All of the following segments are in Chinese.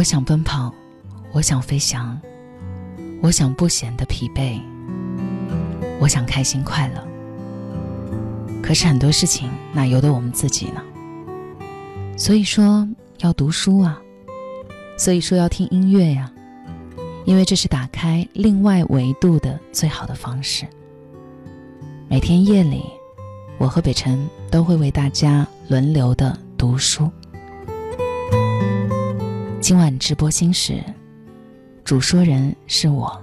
我想奔跑，我想飞翔，我想不显得疲惫，我想开心快乐。可是很多事情哪由得我们自己呢？所以说要读书啊，所以说要听音乐呀，因为这是打开另外维度的最好的方式。每天夜里，我和北辰都会为大家轮流的读书。今晚直播心事，主说人是我，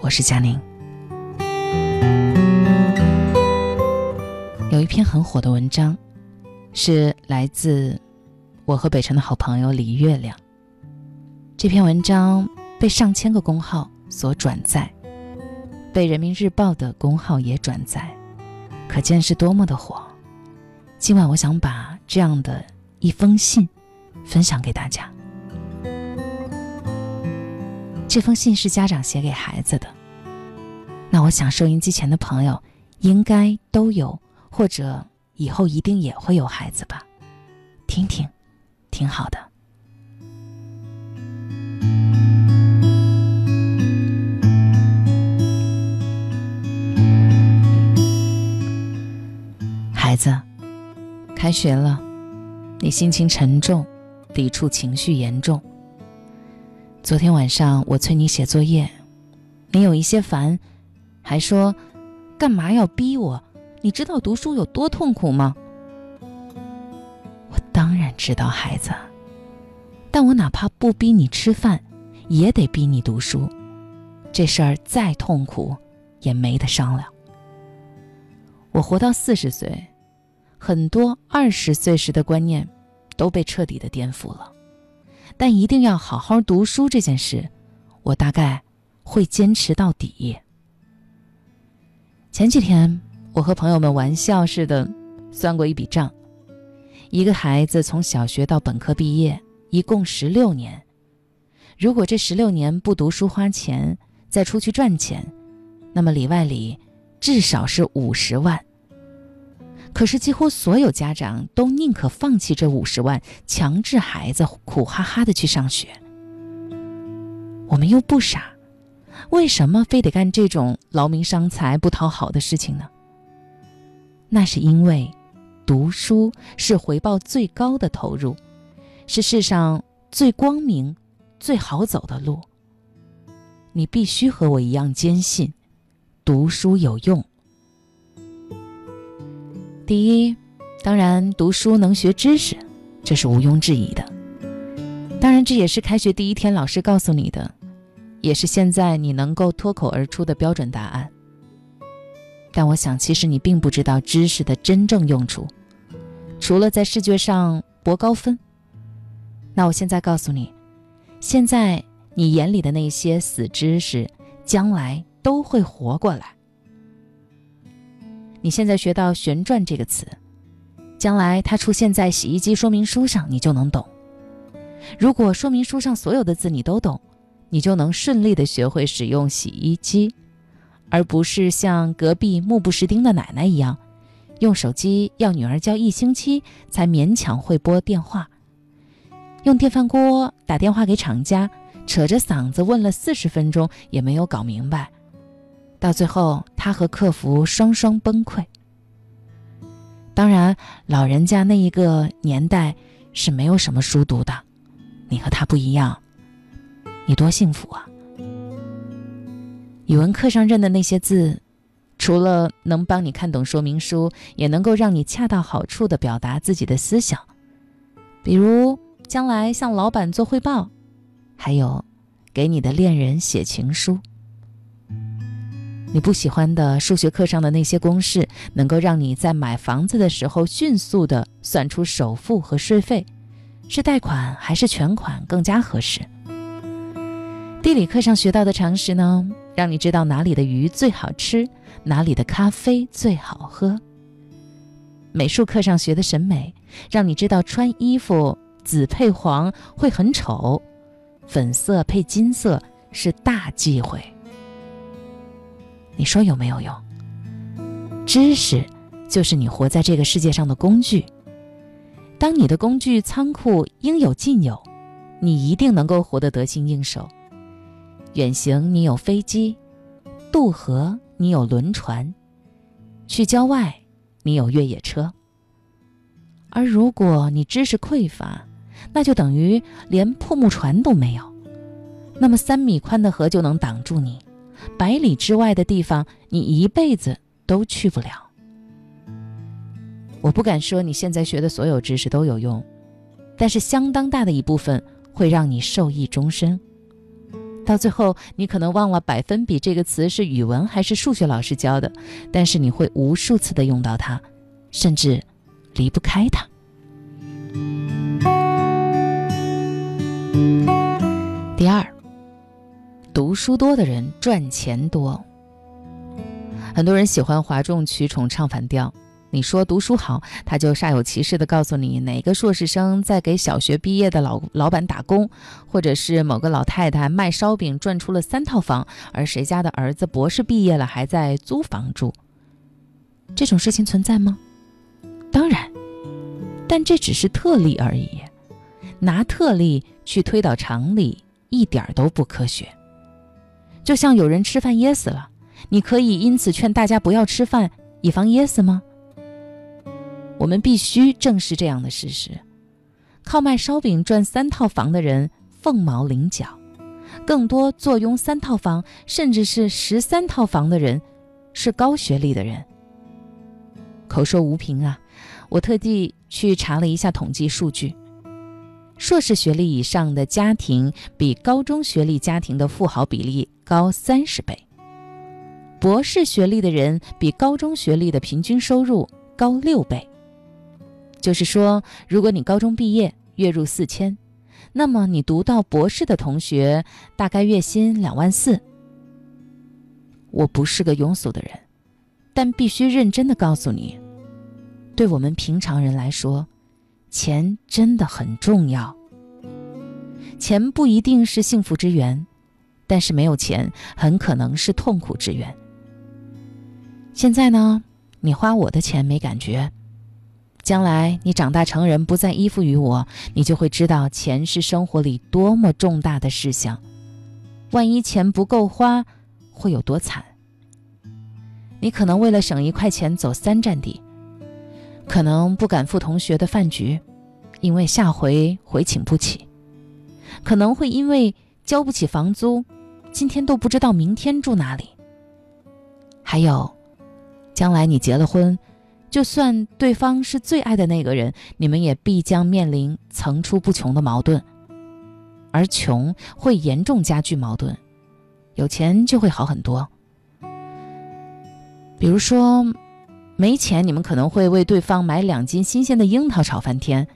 我是佳宁。有一篇很火的文章，是来自我和北辰的好朋友李月亮。这篇文章被上千个公号所转载，被人民日报的公号也转载，可见是多么的火。今晚我想把这样的一封信分享给大家。这封信是家长写给孩子的。那我想，收音机前的朋友应该都有，或者以后一定也会有孩子吧？听听，挺好的。孩子，开学了，你心情沉重，抵触情绪严重。昨天晚上我催你写作业，你有一些烦，还说干嘛要逼我？你知道读书有多痛苦吗？我当然知道，孩子，但我哪怕不逼你吃饭，也得逼你读书。这事儿再痛苦，也没得商量。我活到四十岁，很多二十岁时的观念都被彻底的颠覆了。但一定要好好读书这件事，我大概会坚持到底。前几天，我和朋友们玩笑似的算过一笔账：一个孩子从小学到本科毕业，一共十六年。如果这十六年不读书花钱，再出去赚钱，那么里外里至少是五十万。可是，几乎所有家长都宁可放弃这五十万，强制孩子苦哈哈的去上学。我们又不傻，为什么非得干这种劳民伤财、不讨好的事情呢？那是因为，读书是回报最高的投入，是世上最光明、最好走的路。你必须和我一样坚信，读书有用。第一，当然读书能学知识，这是毋庸置疑的。当然，这也是开学第一天老师告诉你的，也是现在你能够脱口而出的标准答案。但我想，其实你并不知道知识的真正用处，除了在试卷上博高分。那我现在告诉你，现在你眼里的那些死知识，将来都会活过来。你现在学到“旋转”这个词，将来它出现在洗衣机说明书上，你就能懂。如果说明书上所有的字你都懂，你就能顺利的学会使用洗衣机，而不是像隔壁目不识丁的奶奶一样，用手机要女儿教一星期才勉强会拨电话，用电饭锅打电话给厂家，扯着嗓子问了四十分钟也没有搞明白。到最后，他和客服双双崩溃。当然，老人家那一个年代是没有什么书读的，你和他不一样。你多幸福啊！语文课上认的那些字，除了能帮你看懂说明书，也能够让你恰到好处地表达自己的思想，比如将来向老板做汇报，还有给你的恋人写情书。你不喜欢的数学课上的那些公式，能够让你在买房子的时候迅速地算出首付和税费，是贷款还是全款更加合适。地理课上学到的常识呢，让你知道哪里的鱼最好吃，哪里的咖啡最好喝。美术课上学的审美，让你知道穿衣服紫配黄会很丑，粉色配金色是大忌讳。你说有没有用？知识就是你活在这个世界上的工具。当你的工具仓库应有尽有，你一定能够活得得心应手。远行你有飞机，渡河你有轮船，去郊外你有越野车。而如果你知识匮乏，那就等于连破木船都没有。那么三米宽的河就能挡住你。百里之外的地方，你一辈子都去不了。我不敢说你现在学的所有知识都有用，但是相当大的一部分会让你受益终身。到最后，你可能忘了百分比这个词是语文还是数学老师教的，但是你会无数次的用到它，甚至离不开它。第二。读书多的人赚钱多。很多人喜欢哗众取宠、唱反调。你说读书好，他就煞有其事地告诉你哪个硕士生在给小学毕业的老老板打工，或者是某个老太太卖烧饼赚出了三套房，而谁家的儿子博士毕业了还在租房住。这种事情存在吗？当然，但这只是特例而已。拿特例去推导常理，一点都不科学。就像有人吃饭噎死了，你可以因此劝大家不要吃饭，以防噎死吗？我们必须正视这样的事实：靠卖烧饼赚三套房的人凤毛麟角，更多坐拥三套房甚至是十三套房的人是高学历的人。口说无凭啊，我特地去查了一下统计数据。硕士学历以上的家庭比高中学历家庭的富豪比例高三十倍，博士学历的人比高中学历的平均收入高六倍。就是说，如果你高中毕业，月入四千，那么你读到博士的同学大概月薪两万四。我不是个庸俗的人，但必须认真的告诉你，对我们平常人来说。钱真的很重要。钱不一定是幸福之源，但是没有钱很可能是痛苦之源。现在呢，你花我的钱没感觉，将来你长大成人不再依附于我，你就会知道钱是生活里多么重大的事项。万一钱不够花，会有多惨？你可能为了省一块钱走三站地。可能不敢赴同学的饭局，因为下回回请不起；可能会因为交不起房租，今天都不知道明天住哪里。还有，将来你结了婚，就算对方是最爱的那个人，你们也必将面临层出不穷的矛盾，而穷会严重加剧矛盾，有钱就会好很多。比如说。没钱，你们可能会为对方买两斤新鲜的樱桃吵翻天，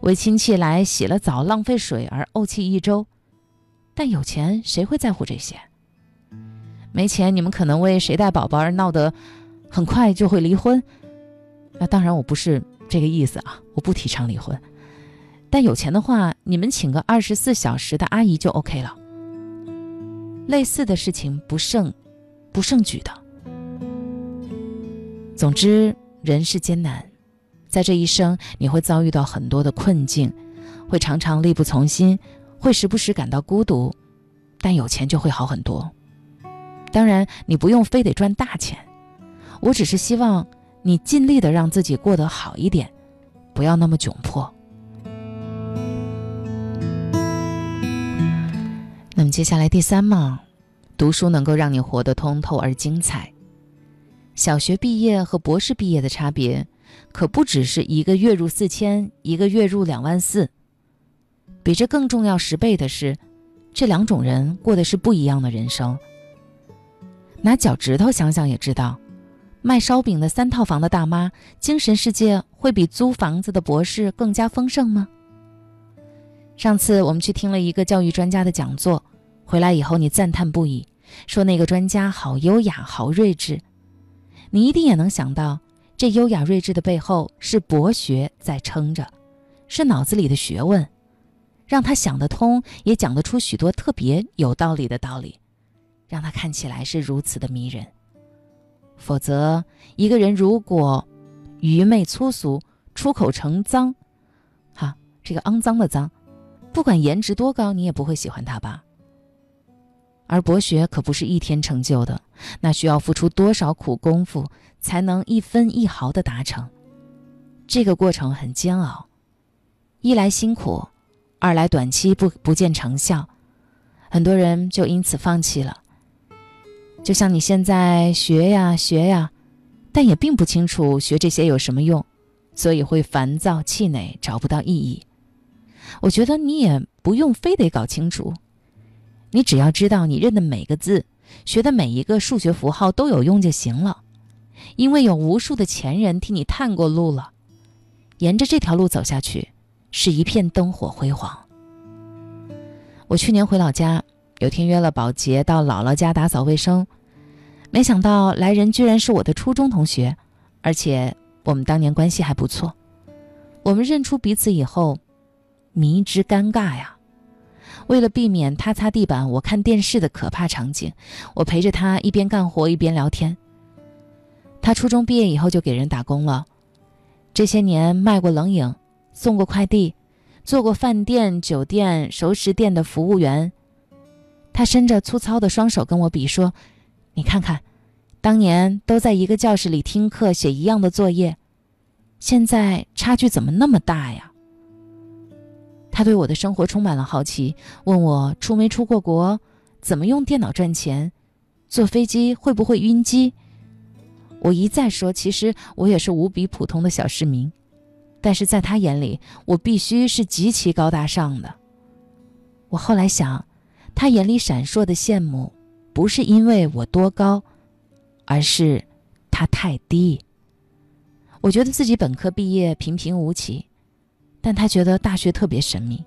为亲戚来洗了澡浪费水而怄气一周。但有钱，谁会在乎这些？没钱，你们可能为谁带宝宝而闹得很快就会离婚。那当然，我不是这个意思啊，我不提倡离婚。但有钱的话，你们请个二十四小时的阿姨就 OK 了。类似的事情不胜不胜举的。总之，人是艰难，在这一生你会遭遇到很多的困境，会常常力不从心，会时不时感到孤独，但有钱就会好很多。当然，你不用非得赚大钱，我只是希望你尽力的让自己过得好一点，不要那么窘迫。那么接下来第三嘛，读书能够让你活得通透而精彩。小学毕业和博士毕业的差别，可不只是一个月入四千，一个月入两万四。比这更重要十倍的是，这两种人过的是不一样的人生。拿脚趾头想想也知道，卖烧饼的三套房的大妈，精神世界会比租房子的博士更加丰盛吗？上次我们去听了一个教育专家的讲座，回来以后你赞叹不已，说那个专家好优雅，好睿智。你一定也能想到，这优雅睿智的背后是博学在撑着，是脑子里的学问，让他想得通，也讲得出许多特别有道理的道理，让他看起来是如此的迷人。否则，一个人如果愚昧粗俗，出口成脏，哈，这个肮脏的脏。不管颜值多高，你也不会喜欢他吧？而博学可不是一天成就的，那需要付出多少苦功夫才能一分一毫的达成？这个过程很煎熬，一来辛苦，二来短期不不见成效，很多人就因此放弃了。就像你现在学呀学呀，但也并不清楚学这些有什么用，所以会烦躁气馁，找不到意义。我觉得你也不用非得搞清楚，你只要知道你认的每个字，学的每一个数学符号都有用就行了，因为有无数的前人替你探过路了，沿着这条路走下去，是一片灯火辉煌。我去年回老家，有天约了保洁到姥姥家打扫卫生，没想到来人居然是我的初中同学，而且我们当年关系还不错。我们认出彼此以后。迷之尴尬呀！为了避免他擦地板、我看电视的可怕场景，我陪着他一边干活一边聊天。他初中毕业以后就给人打工了，这些年卖过冷饮，送过快递，做过饭店、酒店、熟食店的服务员。他伸着粗糙的双手跟我比说：“你看看，当年都在一个教室里听课、写一样的作业，现在差距怎么那么大呀？”他对我的生活充满了好奇，问我出没出过国，怎么用电脑赚钱，坐飞机会不会晕机。我一再说，其实我也是无比普通的小市民，但是在他眼里，我必须是极其高大上的。我后来想，他眼里闪烁的羡慕，不是因为我多高，而是他太低。我觉得自己本科毕业平平无奇。但他觉得大学特别神秘，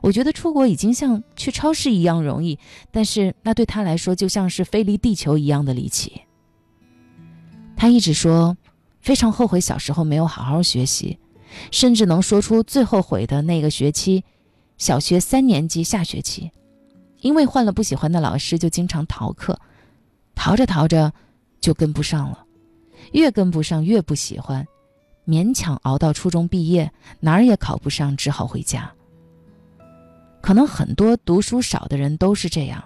我觉得出国已经像去超市一样容易，但是那对他来说就像是飞离地球一样的离奇。他一直说非常后悔小时候没有好好学习，甚至能说出最后悔的那个学期，小学三年级下学期，因为换了不喜欢的老师，就经常逃课，逃着逃着就跟不上了，越跟不上越不喜欢。勉强熬到初中毕业，哪儿也考不上，只好回家。可能很多读书少的人都是这样，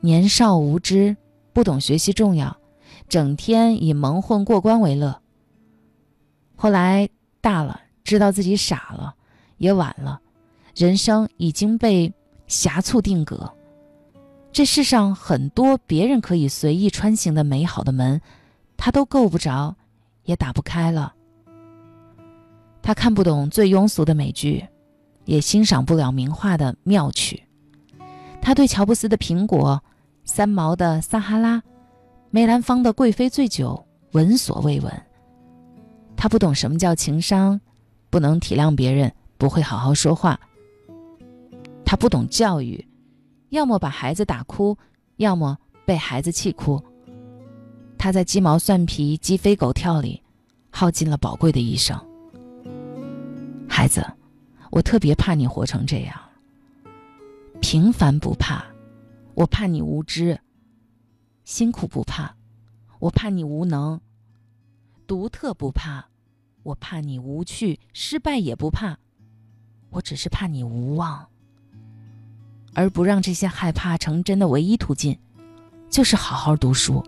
年少无知，不懂学习重要，整天以蒙混过关为乐。后来大了，知道自己傻了，也晚了，人生已经被狭促定格。这世上很多别人可以随意穿行的美好的门，他都够不着，也打不开了。他看不懂最庸俗的美剧，也欣赏不了名画的妙曲。他对乔布斯的苹果、三毛的撒哈拉、梅兰芳的贵妃醉酒闻所未闻。他不懂什么叫情商，不能体谅别人，不会好好说话。他不懂教育，要么把孩子打哭，要么被孩子气哭。他在鸡毛蒜皮、鸡飞狗跳里，耗尽了宝贵的一生。孩子，我特别怕你活成这样。平凡不怕，我怕你无知；辛苦不怕，我怕你无能；独特不怕，我怕你无趣；失败也不怕，我只是怕你无望。而不让这些害怕成真的唯一途径，就是好好读书。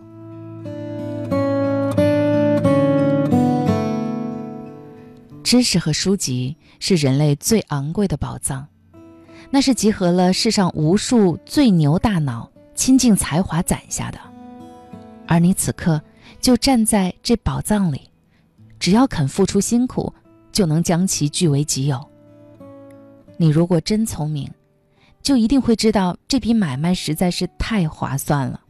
知识和书籍是人类最昂贵的宝藏，那是集合了世上无数最牛大脑、倾尽才华攒下的。而你此刻就站在这宝藏里，只要肯付出辛苦，就能将其据为己有。你如果真聪明，就一定会知道这笔买卖实在是太划算了。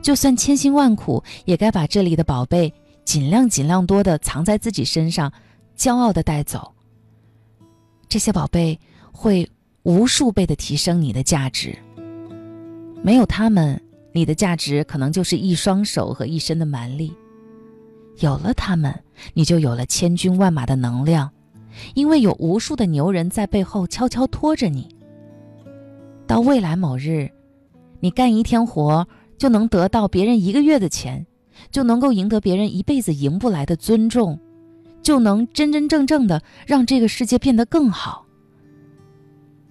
就算千辛万苦，也该把这里的宝贝尽量尽量多的藏在自己身上，骄傲的带走。这些宝贝会无数倍的提升你的价值。没有他们，你的价值可能就是一双手和一身的蛮力；有了他们，你就有了千军万马的能量，因为有无数的牛人在背后悄悄拖着你。到未来某日，你干一天活。就能得到别人一个月的钱，就能够赢得别人一辈子赢不来的尊重，就能真真正正的让这个世界变得更好。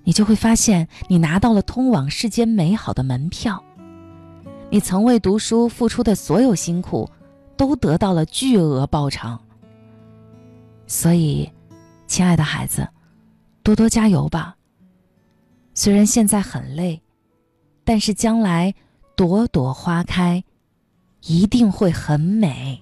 你就会发现，你拿到了通往世间美好的门票。你曾为读书付出的所有辛苦，都得到了巨额报偿。所以，亲爱的孩子，多多加油吧。虽然现在很累，但是将来。朵朵花开，一定会很美。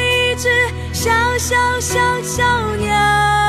只小小小小鸟，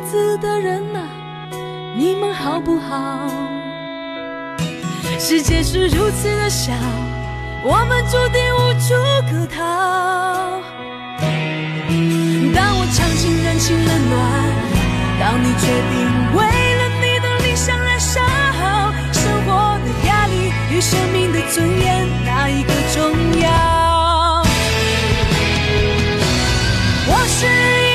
子的人呐，你们好不好世界是如此的小，我们注定无处可逃。当我尝尽人情冷暖，当你决定为了你的理想燃烧，生活的压力与生命的尊严，哪一个重要？我是一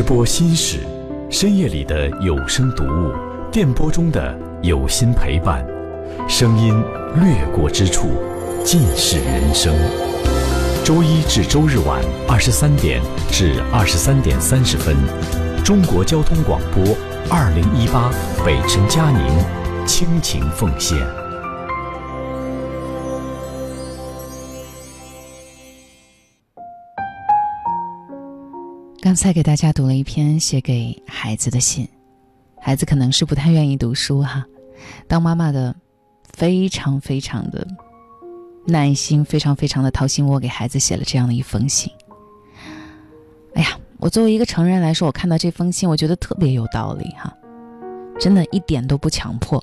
直播心事，深夜里的有声读物，电波中的有心陪伴，声音掠过之处，尽是人生。周一至周日晚二十三点至二十三点三十分，中国交通广播二零一八北辰佳宁倾情奉献。刚才给大家读了一篇写给孩子的信，孩子可能是不太愿意读书哈。当妈妈的，非常非常的耐心，非常非常的掏心窝，给孩子写了这样的一封信。哎呀，我作为一个成人来说，我看到这封信，我觉得特别有道理哈，真的一点都不强迫。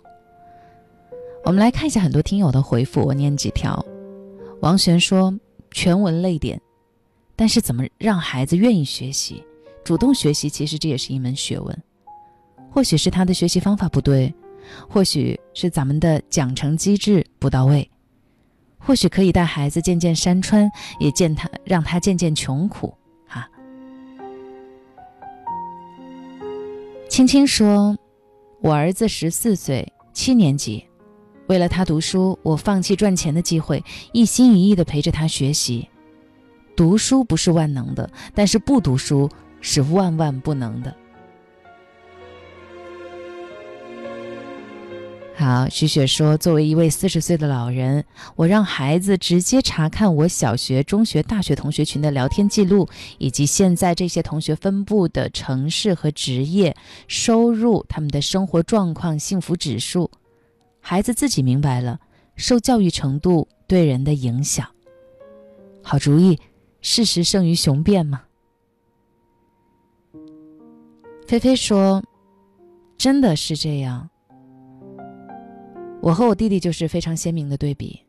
我们来看一下很多听友的回复，我念几条。王璇说：“全文泪点。”但是怎么让孩子愿意学习、主动学习，其实这也是一门学问。或许是他的学习方法不对，或许是咱们的奖惩机制不到位，或许可以带孩子见见山川，也见他让他见见穷苦。哈，青青说：“我儿子十四岁，七年级，为了他读书，我放弃赚钱的机会，一心一意的陪着他学习。”读书不是万能的，但是不读书是万万不能的。好，徐雪说：“作为一位四十岁的老人，我让孩子直接查看我小学、中学、大学同学群的聊天记录，以及现在这些同学分布的城市和职业、收入、他们的生活状况、幸福指数。孩子自己明白了，受教育程度对人的影响。好主意。”事实胜于雄辩吗？菲菲说：“真的是这样。我和我弟弟就是非常鲜明的对比，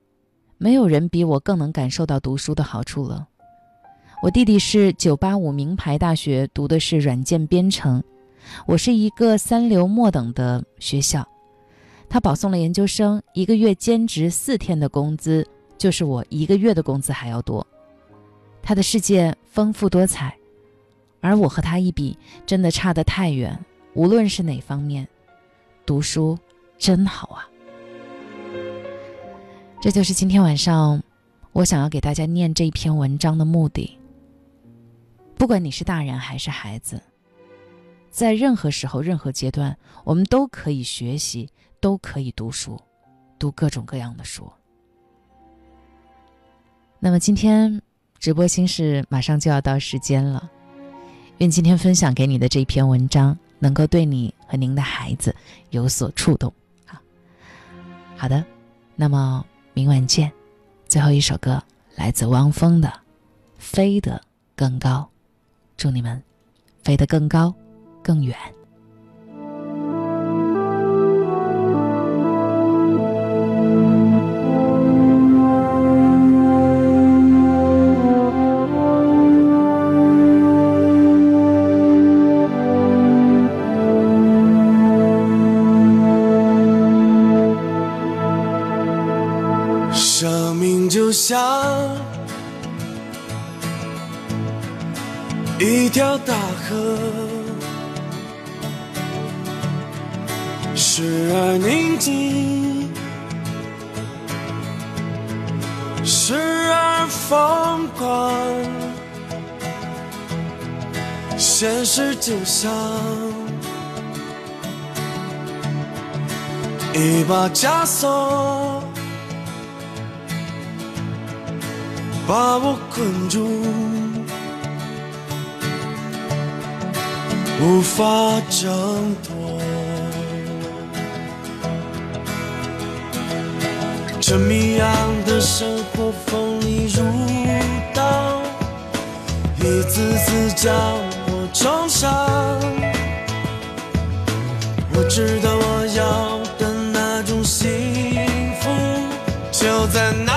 没有人比我更能感受到读书的好处了。我弟弟是985名牌大学读的是软件编程，我是一个三流末等的学校。他保送了研究生，一个月兼职四天的工资，就是我一个月的工资还要多。”他的世界丰富多彩，而我和他一比，真的差得太远。无论是哪方面，读书真好啊！这就是今天晚上我想要给大家念这篇文章的目的。不管你是大人还是孩子，在任何时候、任何阶段，我们都可以学习，都可以读书，读各种各样的书。那么今天。直播心事马上就要到时间了，愿今天分享给你的这篇文章能够对你和您的孩子有所触动。好，好的，那么明晚见。最后一首歌来自汪峰的《飞得更高》，祝你们飞得更高，更远。一条大河，时而宁静，时而疯狂。现实就像一把枷锁，把我困住。无法挣脱，这迷样的生活锋利如刀，一次次将我重伤。我知道我要的那种幸福，就在那。